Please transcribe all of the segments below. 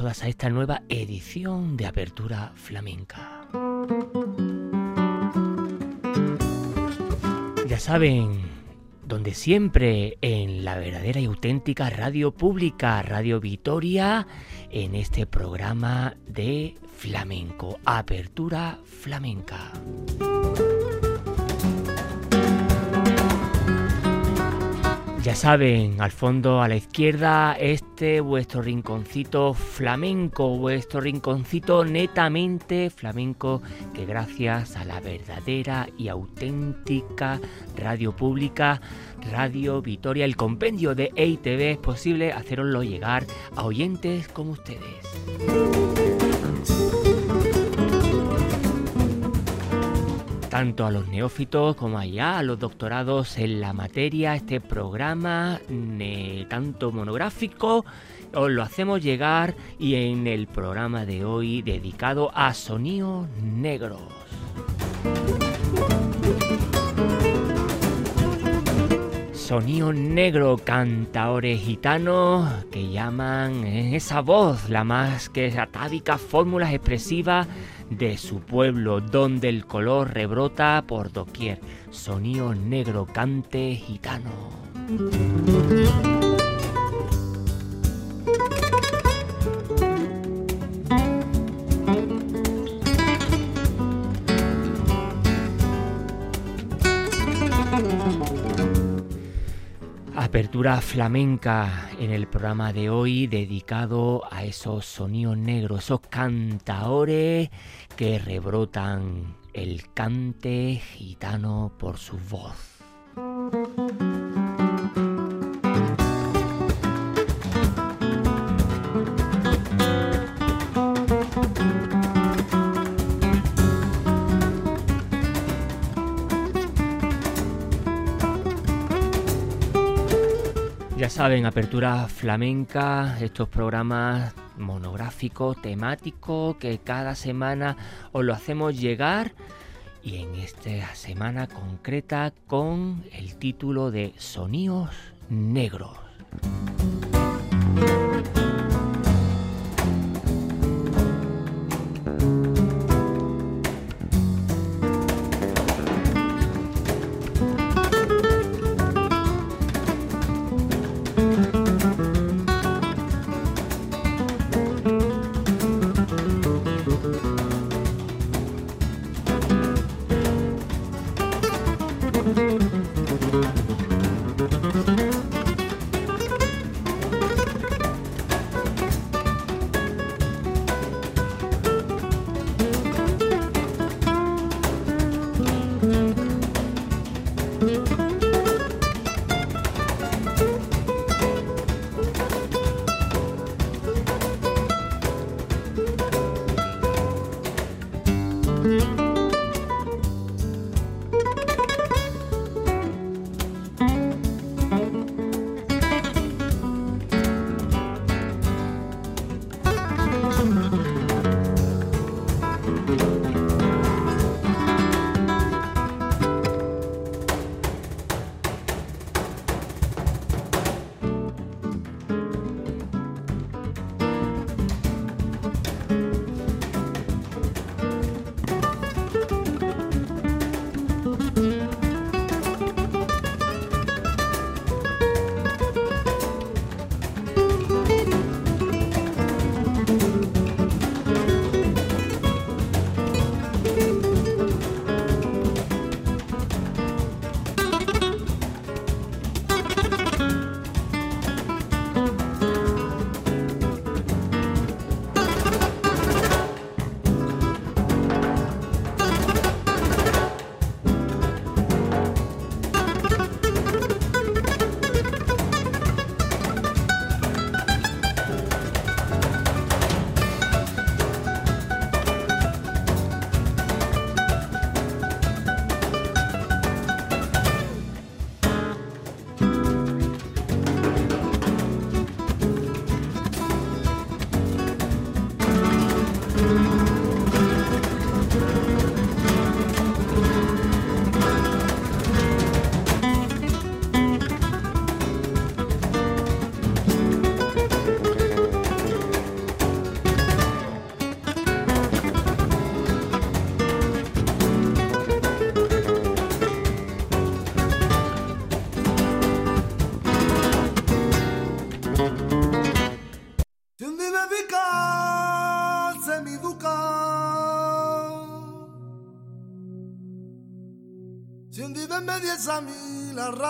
Todas a esta nueva edición de Apertura Flamenca. Ya saben, donde siempre en la verdadera y auténtica radio pública, Radio Vitoria, en este programa de flamenco, Apertura Flamenca. Ya saben, al fondo a la izquierda, este vuestro rinconcito flamenco, vuestro rinconcito netamente flamenco, que gracias a la verdadera y auténtica radio pública, Radio Vitoria, el compendio de EITV, es posible haceroslo llegar a oyentes como ustedes. Tanto a los neófitos como allá, a los doctorados en la materia, este programa tanto monográfico os lo hacemos llegar y en el programa de hoy dedicado a sonidos negros. Sonido negro, cantaores gitanos que llaman esa voz la más que atávica, fórmulas expresivas de su pueblo, donde el color rebrota por doquier. Sonido negro cante gitano. Apertura flamenca en el programa de hoy dedicado a esos sonidos negros, esos cantaores que rebrotan el cante gitano por su voz. Saben, apertura flamenca, estos programas monográficos, temáticos, que cada semana os lo hacemos llegar y en esta semana concreta con el título de Sonidos Negros. Música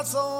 mí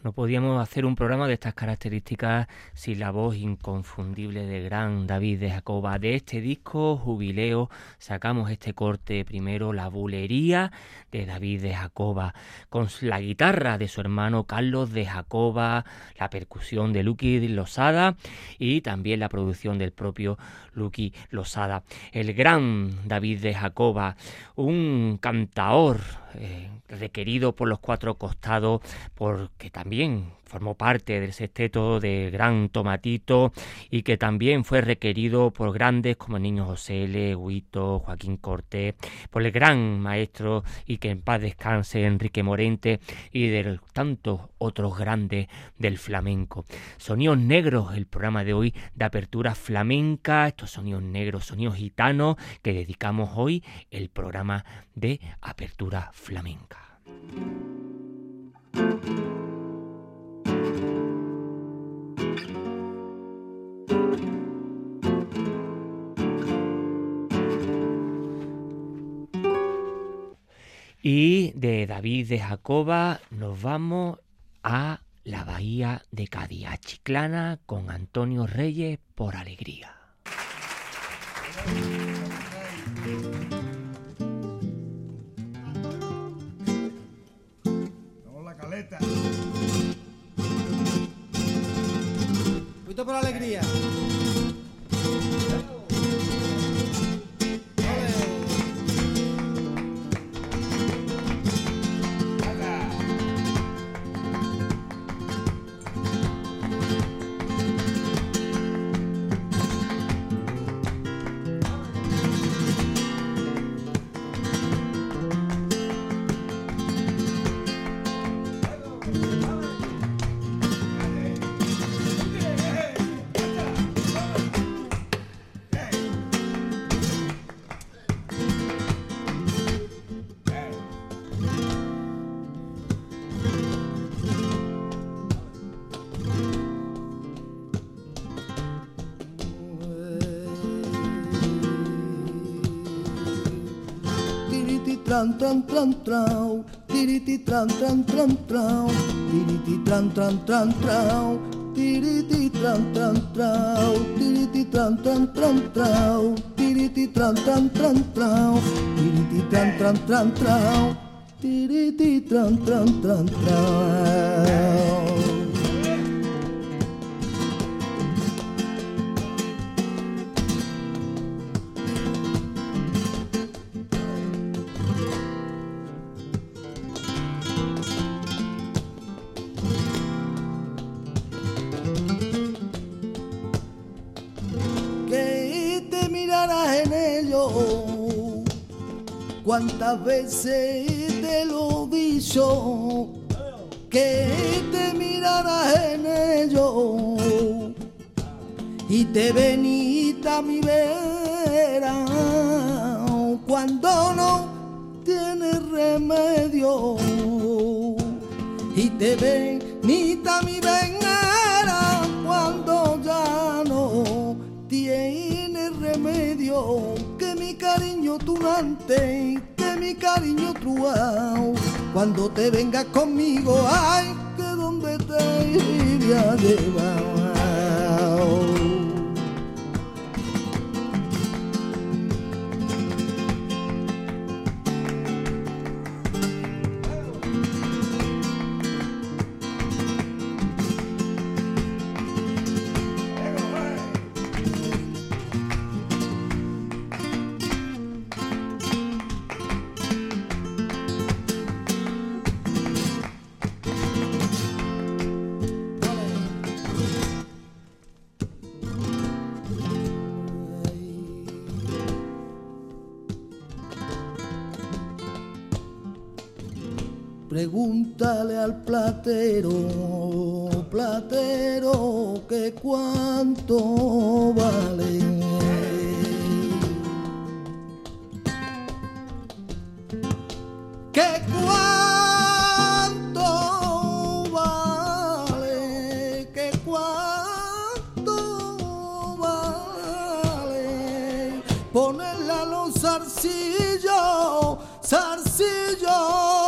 no podíamos hacer un programa de estas características sin la voz inconfundible de gran David de Jacoba. De este disco, Jubileo, sacamos este corte primero, La Bulería de David de Jacoba, con la guitarra de su hermano Carlos de Jacoba, la percusión de Lucky Losada y también la producción del propio Lucky Losada. El gran David de Jacoba, un cantaor eh, requerido por los cuatro costados, porque también formó parte del sexteto de Gran Tomatito y que también fue requerido por grandes como Niño José L., Huito, Joaquín Cortés, por el gran maestro y que en paz descanse Enrique Morente y de tantos otros grandes del flamenco. Sonidos negros, el programa de hoy de apertura flamenca, estos sonidos negros, sonidos gitanos que dedicamos hoy el programa de apertura flamenca. Y de David de Jacoba nos vamos a la bahía de Cádiz, Chiclana, con Antonio Reyes por alegría. caleta. Fuiste por alegría. Tran tran tran trau, tiriti tran tran tran trau, tiriti tran tran tran trau, tiriti tran tran trau, tiriti tran tran tran trau, tiriti tran tran tran trau, tiriti tran tran tran trau, tiriti tran tran tran trau. Cuántas veces te lo dicho, que te mirarás en ello. Y te venita a mi vera cuando no tienes remedio. Y te venita a mi venera cuando ya no tiene remedio que mi cariño tunante, mi cariño truao, cuando te vengas conmigo, ay, que donde te iría a Pregúntale al platero, platero, que cuánto vale. Que cuánto vale, que cuánto vale. Ponerle a los zarcillos, zarcillos,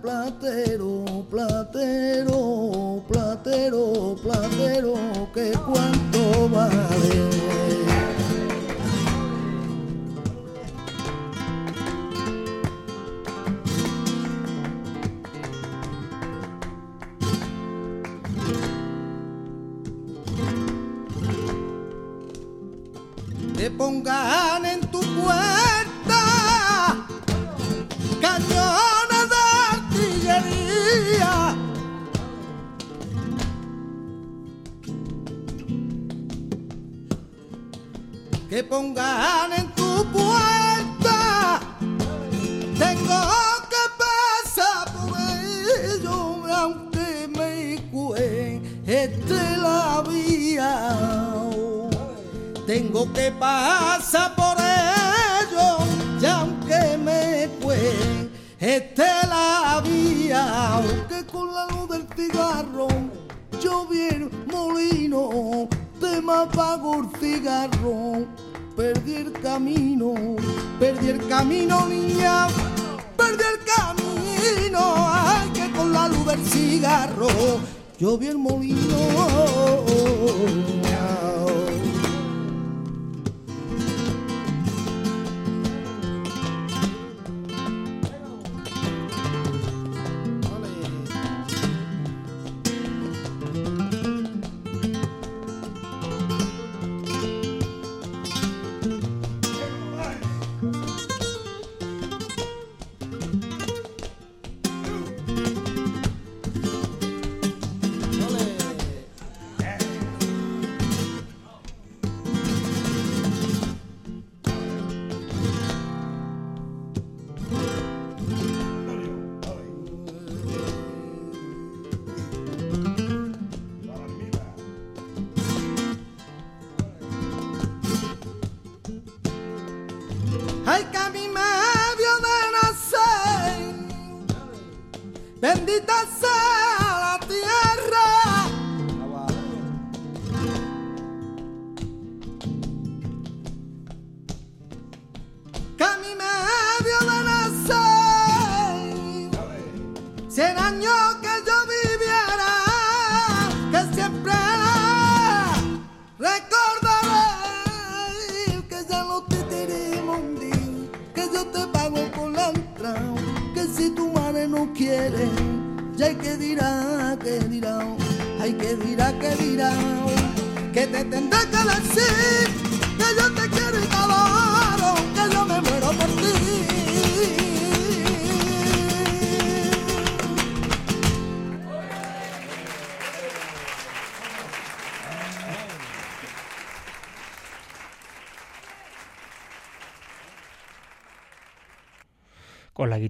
platero, platero, platero, platero, que cuánto vale. Que pongan en tu puerta, tengo que pasar por ello, aunque me cueste la vía. Tengo que pasar por ello, y aunque me cueste la vía, aunque con la luz del cigarro yo vi el molino, te me apago el cigarro, perdí el camino, perdí el camino, niña, perdí el camino, ay, que con la luz del cigarro yo vi el molino.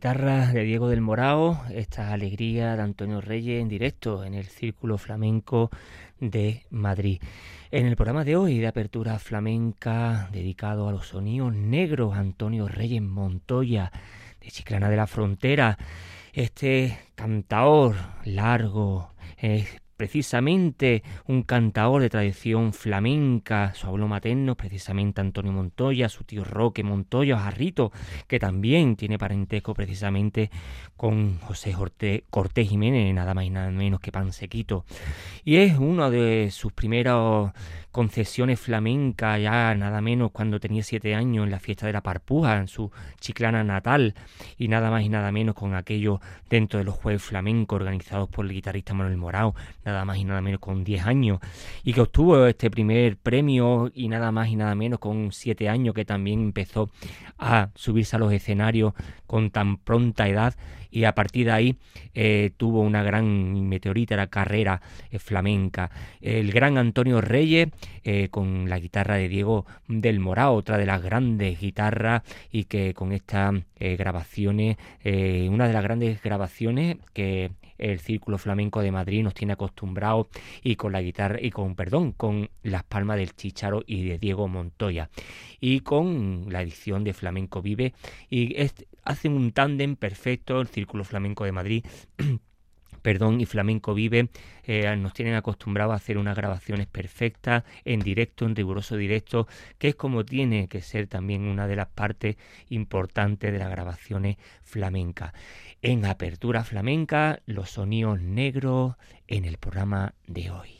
Guitarra de Diego del Morao, esta alegría de Antonio Reyes en directo en el Círculo Flamenco de Madrid. En el programa de hoy de apertura flamenca dedicado a los sonidos negros, Antonio Reyes Montoya, de Chiclana de la Frontera, este cantaor largo, eh, precisamente un cantaor de tradición flamenca, su abuelo materno, precisamente Antonio Montoya, su tío Roque Montoya, Jarrito, que también tiene parentesco precisamente con José Cortés Jiménez, nada más y nada menos que Pansequito. Y es una de sus primeras concesiones flamencas, ya nada menos cuando tenía siete años en la fiesta de la Parpuja, en su chiclana natal, y nada más y nada menos con aquello dentro de los jueves flamencos organizados por el guitarrista Manuel Morao, nada más y nada menos con 10 años, y que obtuvo este primer premio y nada más y nada menos con 7 años, que también empezó a subirse a los escenarios con tan pronta edad y a partir de ahí eh, tuvo una gran meteorita carrera eh, flamenca. El gran Antonio Reyes eh, con la guitarra de Diego del Morao, otra de las grandes guitarras y que con estas grabaciones, una de las grandes grabaciones que el Círculo Flamenco de Madrid nos tiene acostumbrados y con la guitarra y con perdón, con las palmas del Chicharo y de Diego Montoya. Y con la edición de Flamenco Vive. Y es- hacen un tándem perfecto el Círculo Flamenco de Madrid perdón, y Flamenco Vive eh, nos tienen acostumbrados a hacer unas grabaciones perfectas, en directo, en riguroso directo, que es como tiene que ser también una de las partes importantes de las grabaciones flamencas. En Apertura Flamenca, los sonidos negros en el programa de hoy.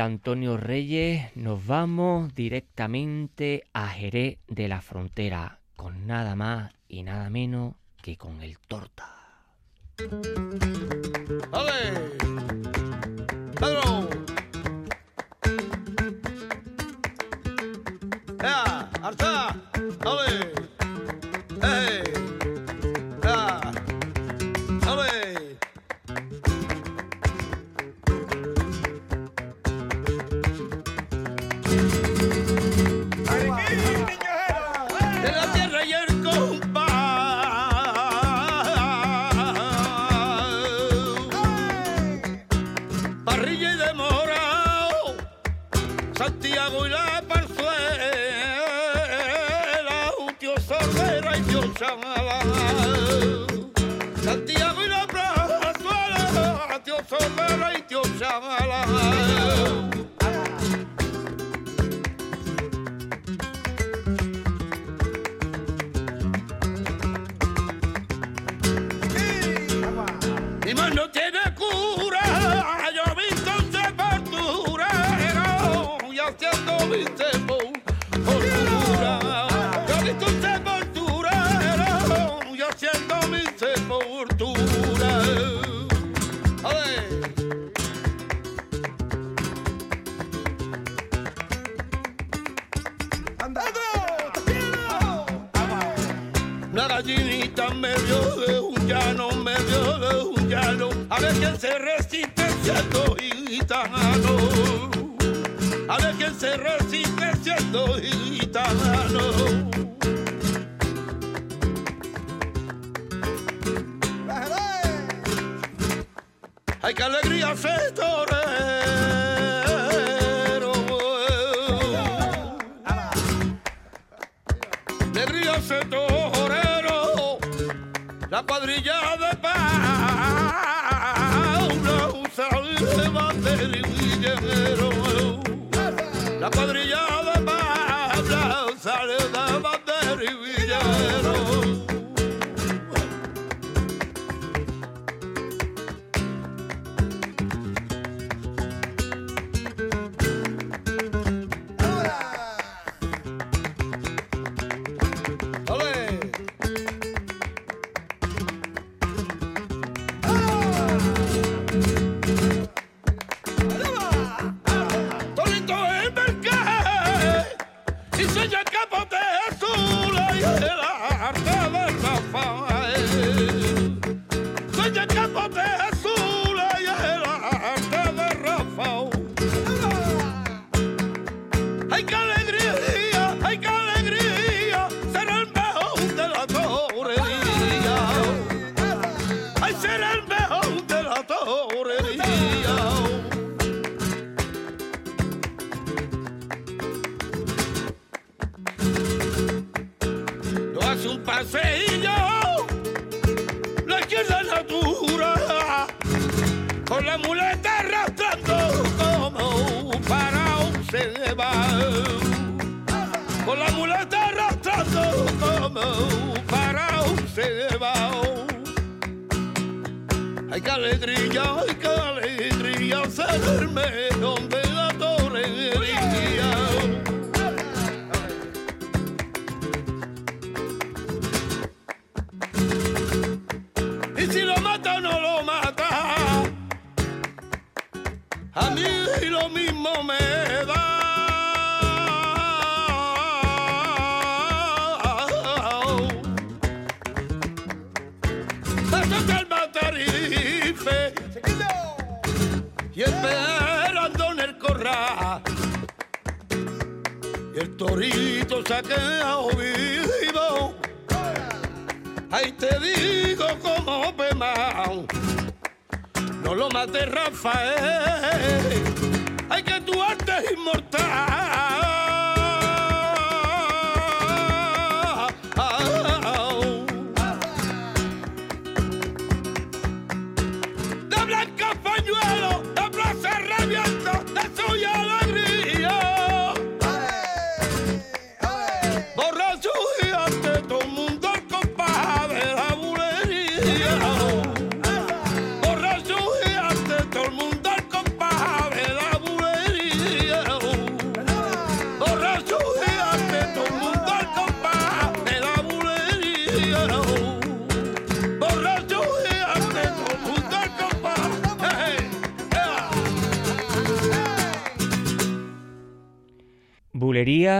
Antonio Reyes nos vamos directamente a Jerez de la Frontera, con nada más y nada menos que con el torta. ¡Ale! ¡Pedro! ¡Ea! ¡Arta! ¡Ale! Mi sepultura. Para un se va. Ay, qué alegría, ay, qué alegría ser el mejor de torito quedado vivo. Ahí te digo como Pemao. No lo mate Rafael. Hay que tu arte es inmortal.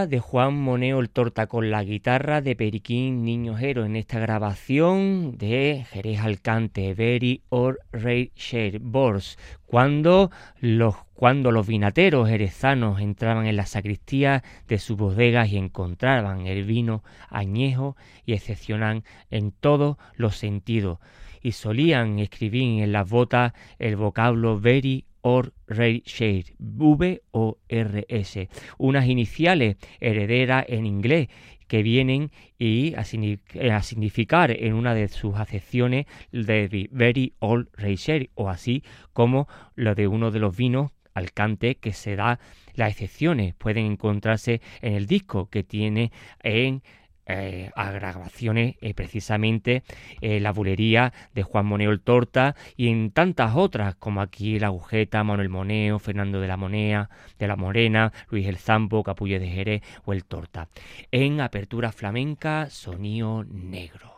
De Juan Moneo el Torta con la guitarra de Periquín Niñojero en esta grabación de Jerez Alcante, Very or Ray Bors, cuando los, cuando los vinateros jerezanos entraban en la sacristía de sus bodegas y encontraban el vino añejo y excepcional en todos los sentidos, y solían escribir en las botas el vocablo Very or Shade, V o R S, unas iniciales herederas en inglés que vienen y a, signi- a significar en una de sus acepciones de Very Old Shade, o así como lo de uno de los vinos Alcante que se da las excepciones. Pueden encontrarse en el disco que tiene en eh, a grabaciones eh, precisamente eh, la bulería de Juan Moneo el Torta y en tantas otras como aquí la agujeta, Manuel Moneo, Fernando de la Monea, de la Morena, Luis el Zampo, Capullo de Jerez o el Torta. En apertura flamenca, sonido negros.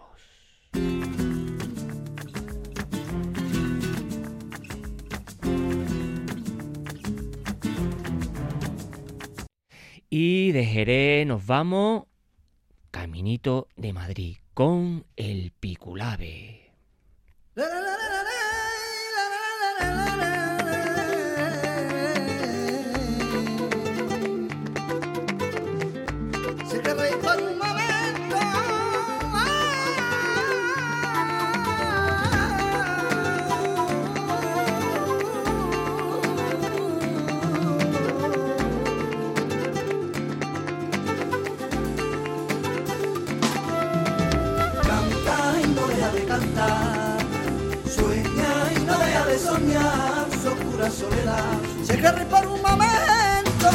Y de Jerez nos vamos caminito de Madrid con el Piculave. Soledad. Se reí por un momento.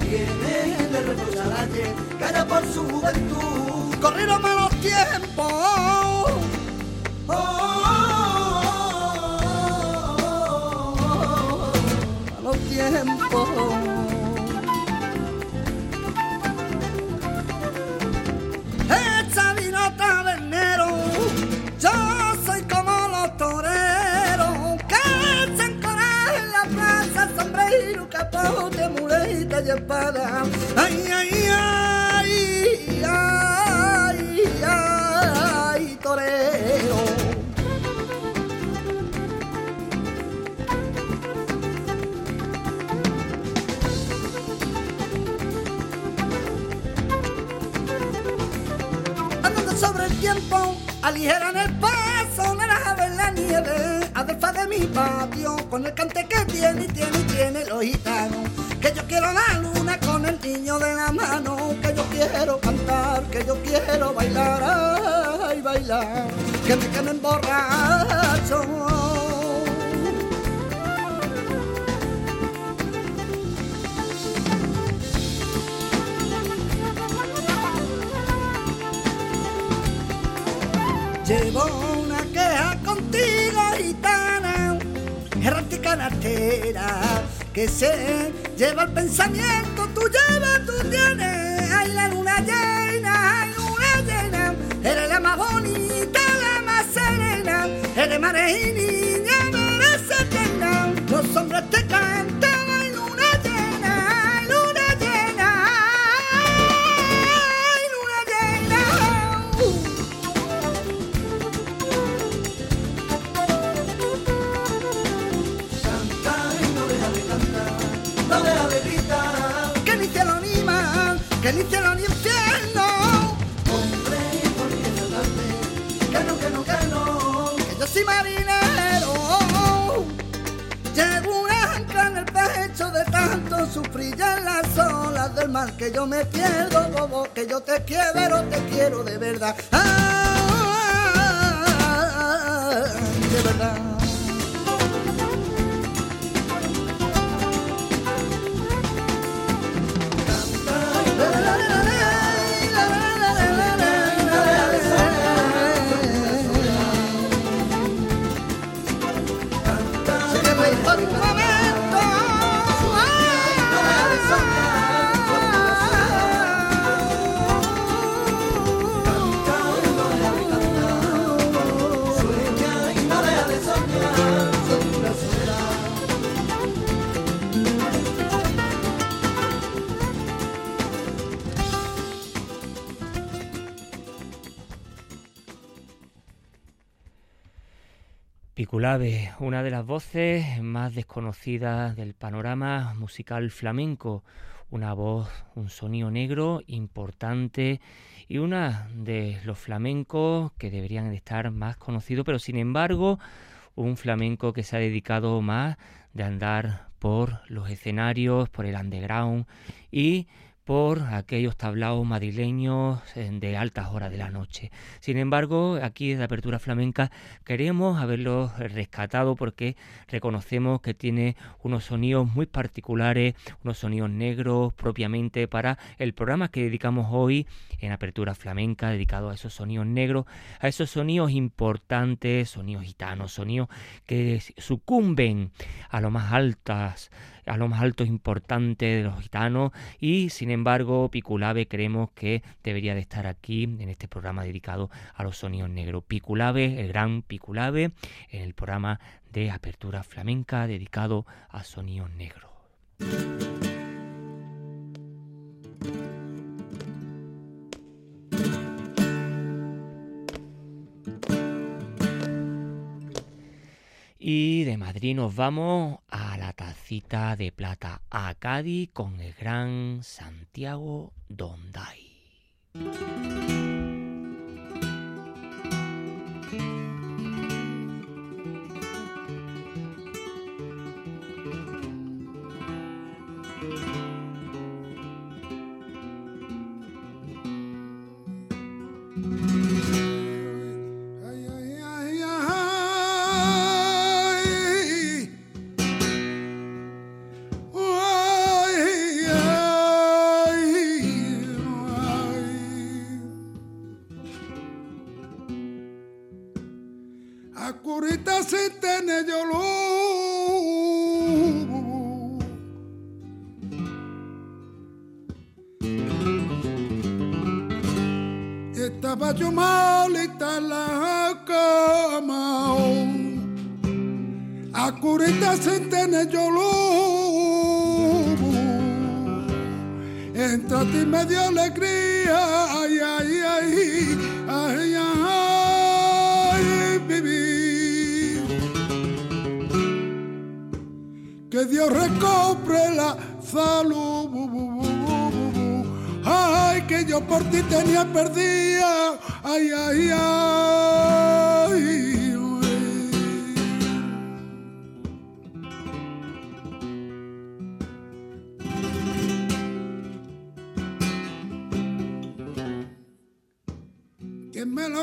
Tiene de reprochar ayer. Calla por su juventud. Corrieron malos tiempos. Ay, ay, ay, ay, ay, torero. andando sobre el tiempo, aligeran el paso, naranjas en la nieve, adelfa de mi patio, con el cante que tiene tiene tiene los gitanos. Que yo quiero la luna que me queme emborracho. Llevo una queja contigo, gitana, errante canastera, que se lleva el pensamiento, tú llevas, tú tienes, ay la luna llena, ay luna llena, eres la más serena, eres mares y niña, eres eterna, los hombres te que yo me pierdo, bobo, que yo te quiero, te quiero de verdad. de verdad. Una de las voces más desconocidas del panorama musical flamenco, una voz, un sonido negro importante y una de los flamencos que deberían estar más conocidos, pero sin embargo un flamenco que se ha dedicado más de andar por los escenarios, por el underground y por aquellos tablaos madrileños de altas horas de la noche. Sin embargo, aquí desde Apertura Flamenca queremos haberlo rescatado porque reconocemos que tiene unos sonidos muy particulares, unos sonidos negros propiamente para el programa que dedicamos hoy en Apertura Flamenca, dedicado a esos sonidos negros, a esos sonidos importantes, sonidos gitanos, sonidos que sucumben a lo más altas a lo más alto importante de los gitanos y sin embargo Piculave creemos que debería de estar aquí en este programa dedicado a los sonidos negros. Piculave, el gran Piculave, en el programa de apertura flamenca dedicado a sonidos negros. Y de Madrid nos vamos a la tacita de plata a Cádiz con el gran Santiago Donday.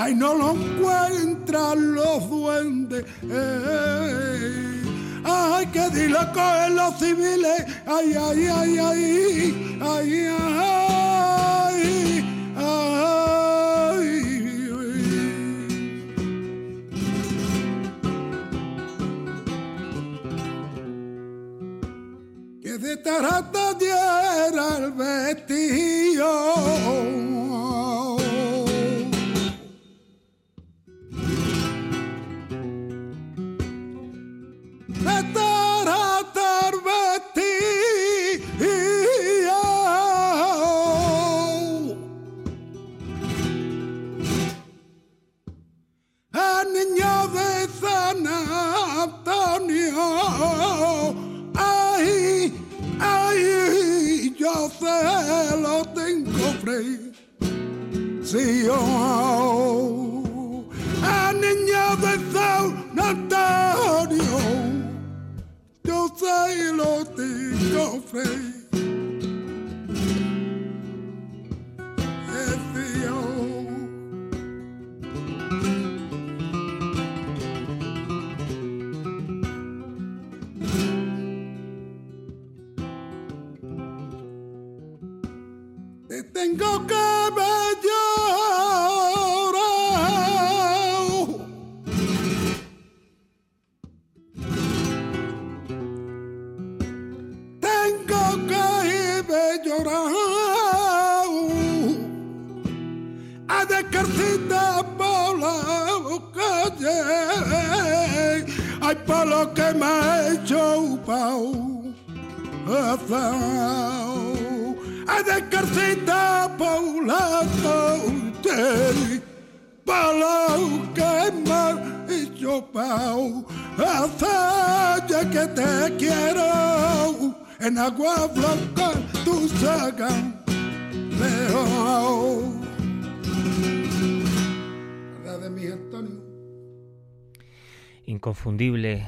Ay, no lo encuentran los duendes, ay, que dilo cogen los civiles, ay, ay, ay, ay, ay, ay, ay. de tarata diera el vestido. Tengo free. Si yo a niña de San Antonio, yo se lo tengo free. tengo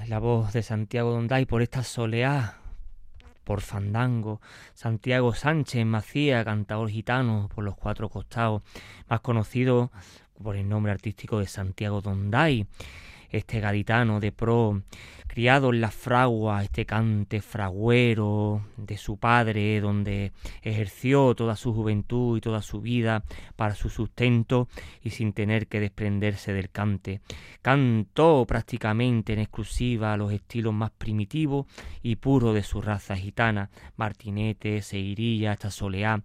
La voz de Santiago Donday por esta soleá por Fandango, Santiago Sánchez Macía, cantador gitano por los cuatro costados, más conocido por el nombre artístico de Santiago Donday, este gaditano de pro, criado en la fragua, este cante fragüero de su padre, donde ejerció toda su juventud y toda su vida para su sustento y sin tener que desprenderse del cante. Cantó prácticamente en exclusiva los estilos más primitivos y puros de su raza gitana, martinete, seirilla, hasta soleá,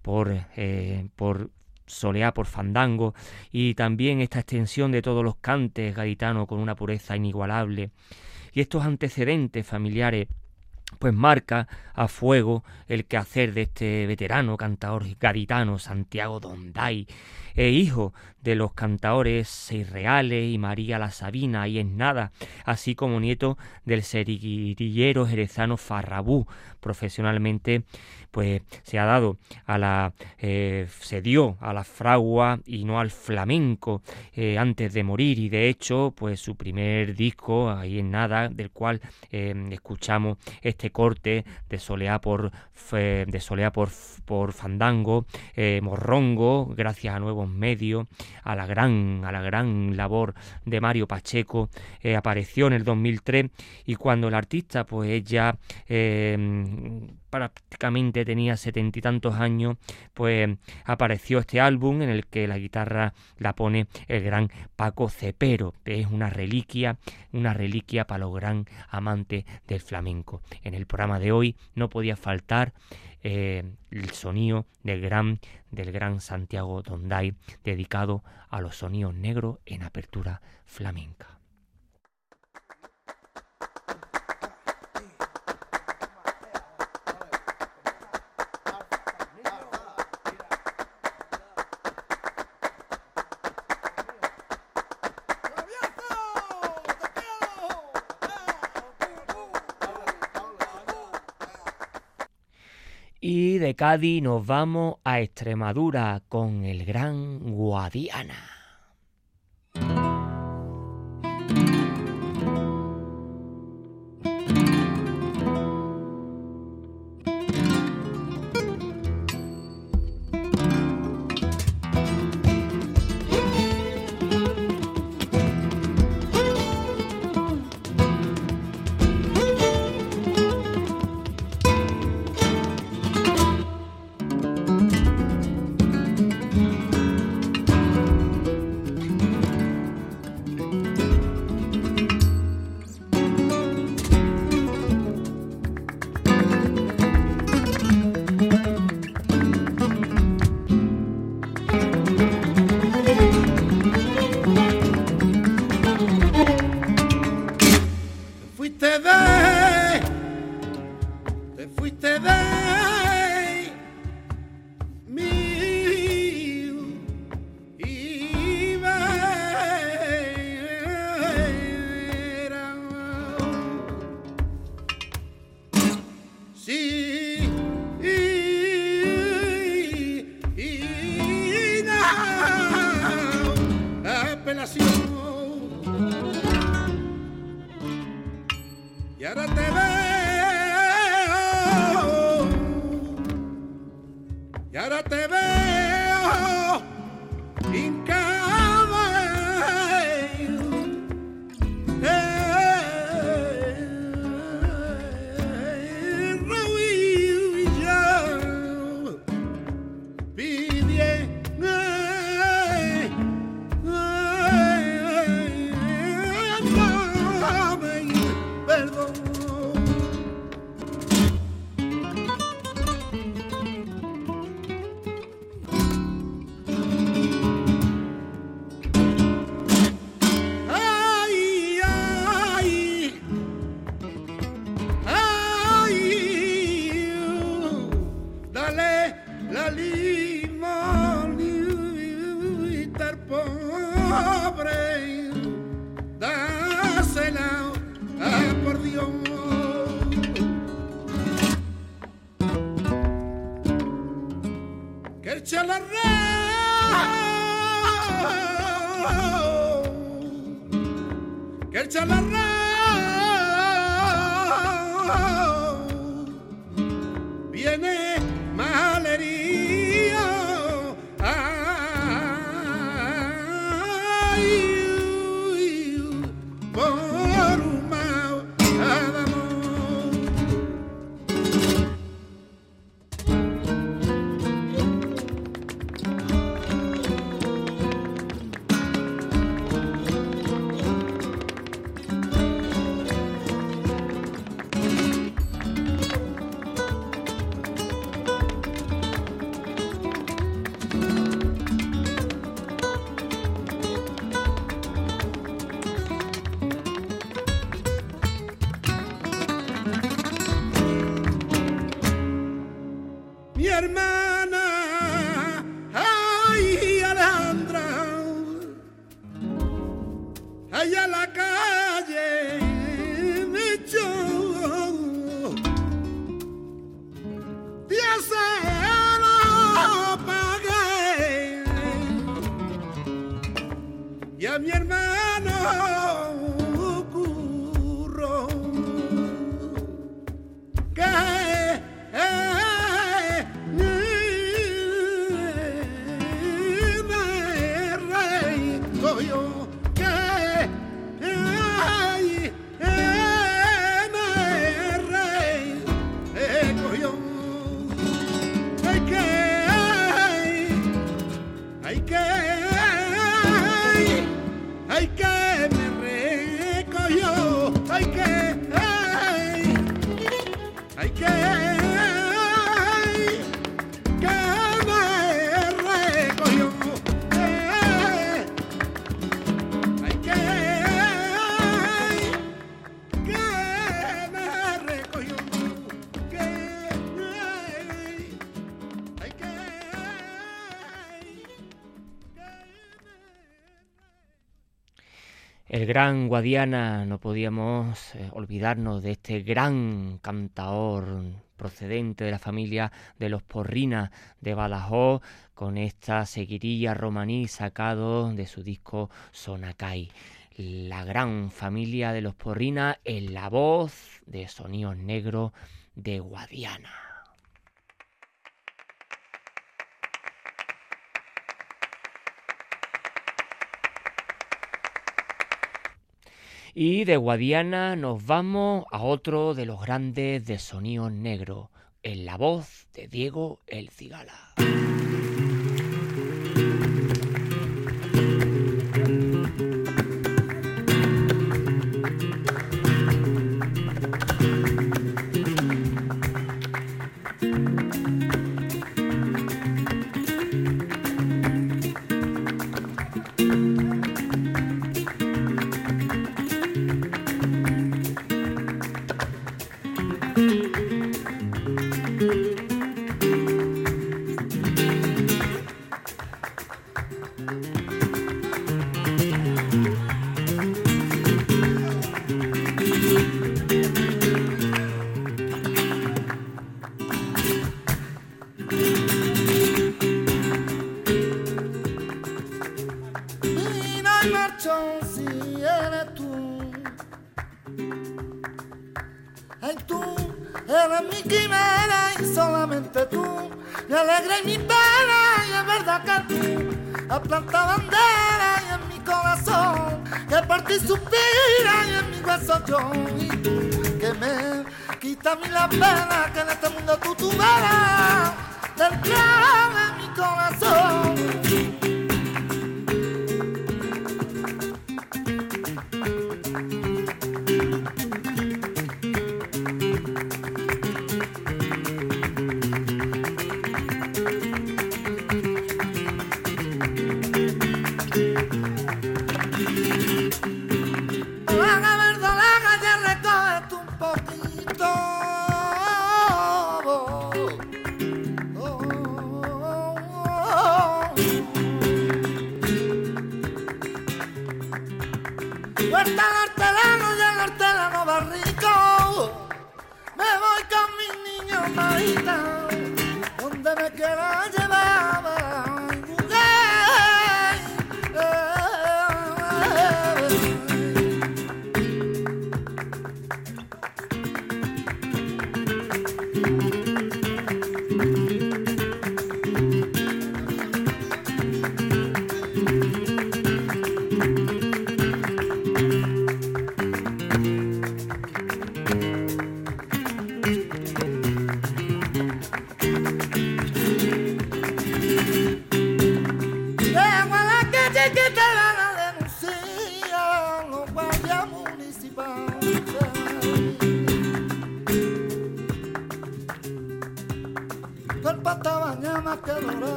por, eh, por soleá por fandango y también esta extensión de todos los cantes gaditanos con una pureza inigualable y estos antecedentes familiares pues marca a fuego el quehacer de este veterano cantador gaditano Santiago Donday, e hijo de los cantaores Seis Reales y María la Sabina y en nada, así como nieto del seriguillero jerezano Farrabú, profesionalmente pues se ha dado a la eh, se dio a la fragua y no al flamenco eh, antes de morir y de hecho pues su primer disco ahí en nada del cual eh, escuchamos este corte de soleá por de soleá por, por fandango morrongo gracias a nuevos medios a la gran a la gran labor de Mario Pacheco apareció en el 2003 y cuando el artista pues ya prácticamente tenía setenta y tantos años, pues apareció este álbum en el que la guitarra la pone el gran Paco Cepero, es una reliquia, una reliquia para los gran amantes del flamenco. En el programa de hoy no podía faltar eh, el sonido del gran, del gran Santiago Donday, dedicado a los sonidos negros en apertura flamenca. Y de Cádiz nos vamos a Extremadura con el gran Guadiana. Mi gran Guadiana, no podíamos eh, olvidarnos de este gran cantaor procedente de la familia de los Porrina de Badajoz, con esta seguirilla romaní sacado de su disco Sonacay. La gran familia de los Porrina en la voz de Sonidos Negros de Guadiana. Y de Guadiana nos vamos a otro de los grandes de sonidos negros, en la voz de Diego El Cigala. Quita mi la pena, que en este mundo tú tuvieras del en mi corazón.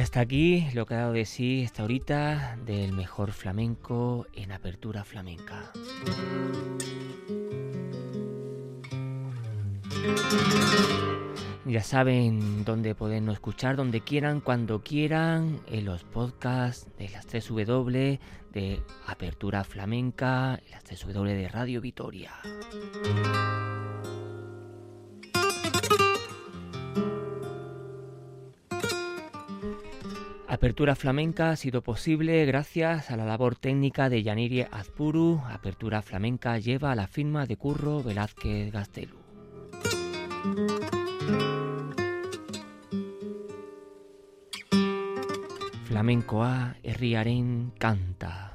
Hasta aquí lo que ha dado de sí esta horita del mejor flamenco en apertura flamenca. Ya saben dónde pueden escuchar, donde quieran, cuando quieran, en los podcasts de las 3W de Apertura Flamenca, las 3W de Radio Vitoria. Apertura Flamenca ha sido posible gracias a la labor técnica de Yanirie Azpuru. Apertura Flamenca lleva a la firma de Curro Velázquez Gastelu. Flamencoa herriaren canta.